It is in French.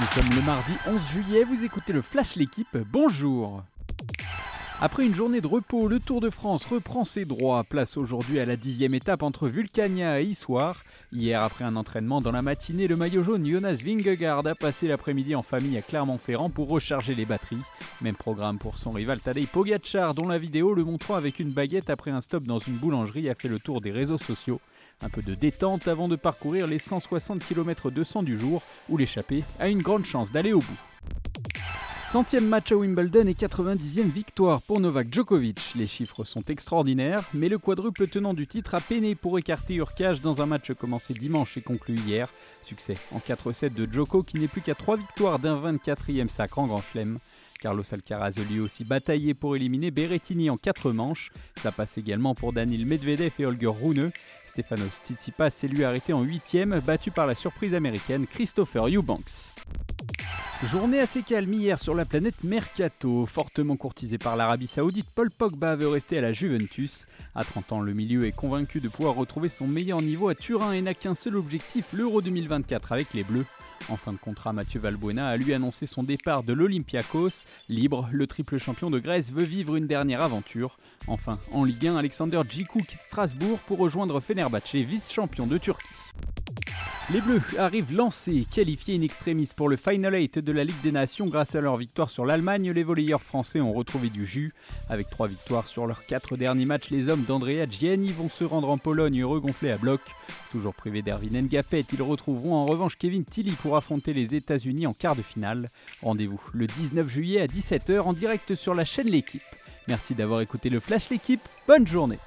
Nous sommes le mardi 11 juillet, vous écoutez le Flash L'équipe, bonjour après une journée de repos, le Tour de France reprend ses droits. Place aujourd'hui à la dixième étape entre Vulcania et Issoire. Hier, après un entraînement dans la matinée, le maillot jaune Jonas Vingegaard a passé l'après-midi en famille à Clermont-Ferrand pour recharger les batteries. Même programme pour son rival Tadej Pogacar, dont la vidéo le montrant avec une baguette après un stop dans une boulangerie a fait le tour des réseaux sociaux. Un peu de détente avant de parcourir les 160 km 200 du jour, où l'échappée a une grande chance d'aller au bout. Centième match à Wimbledon et 90e victoire pour Novak Djokovic. Les chiffres sont extraordinaires, mais le quadruple tenant du titre a peiné pour écarter Urkage dans un match commencé dimanche et conclu hier. Succès en 4-7 de Djoko qui n'est plus qu'à 3 victoires d'un 24e sacre en Grand Chelem. Carlos Alcaraz lui aussi bataillé pour éliminer Berrettini en 4 manches. Ça passe également pour Daniel Medvedev et Holger Rune. Stefanos Tsitsipas s'est lui arrêté en 8 battu par la surprise américaine Christopher Eubanks. Journée assez calme hier sur la planète Mercato. Fortement courtisé par l'Arabie Saoudite, Paul Pogba veut rester à la Juventus. À 30 ans, le milieu est convaincu de pouvoir retrouver son meilleur niveau à Turin et n'a qu'un seul objectif, l'Euro 2024 avec les Bleus. En fin de contrat, Mathieu Valbuena a lui annoncé son départ de l'Olympiakos. Libre, le triple champion de Grèce veut vivre une dernière aventure. Enfin, en Ligue 1, Alexander Djikou quitte Strasbourg pour rejoindre Fenerbahçe, vice-champion de Turquie. Les Bleus arrivent lancés, qualifiés in extremis pour le Final 8 de la Ligue des Nations grâce à leur victoire sur l'Allemagne. Les volleyeurs français ont retrouvé du jus. Avec trois victoires sur leurs quatre derniers matchs, les hommes d'Andrea Gianni vont se rendre en Pologne regonflés à bloc. Toujours privés d'Erwin Ngapet, ils retrouveront en revanche Kevin Tilly pour affronter les États-Unis en quart de finale. Rendez-vous le 19 juillet à 17h en direct sur la chaîne L'équipe. Merci d'avoir écouté le Flash L'équipe. Bonne journée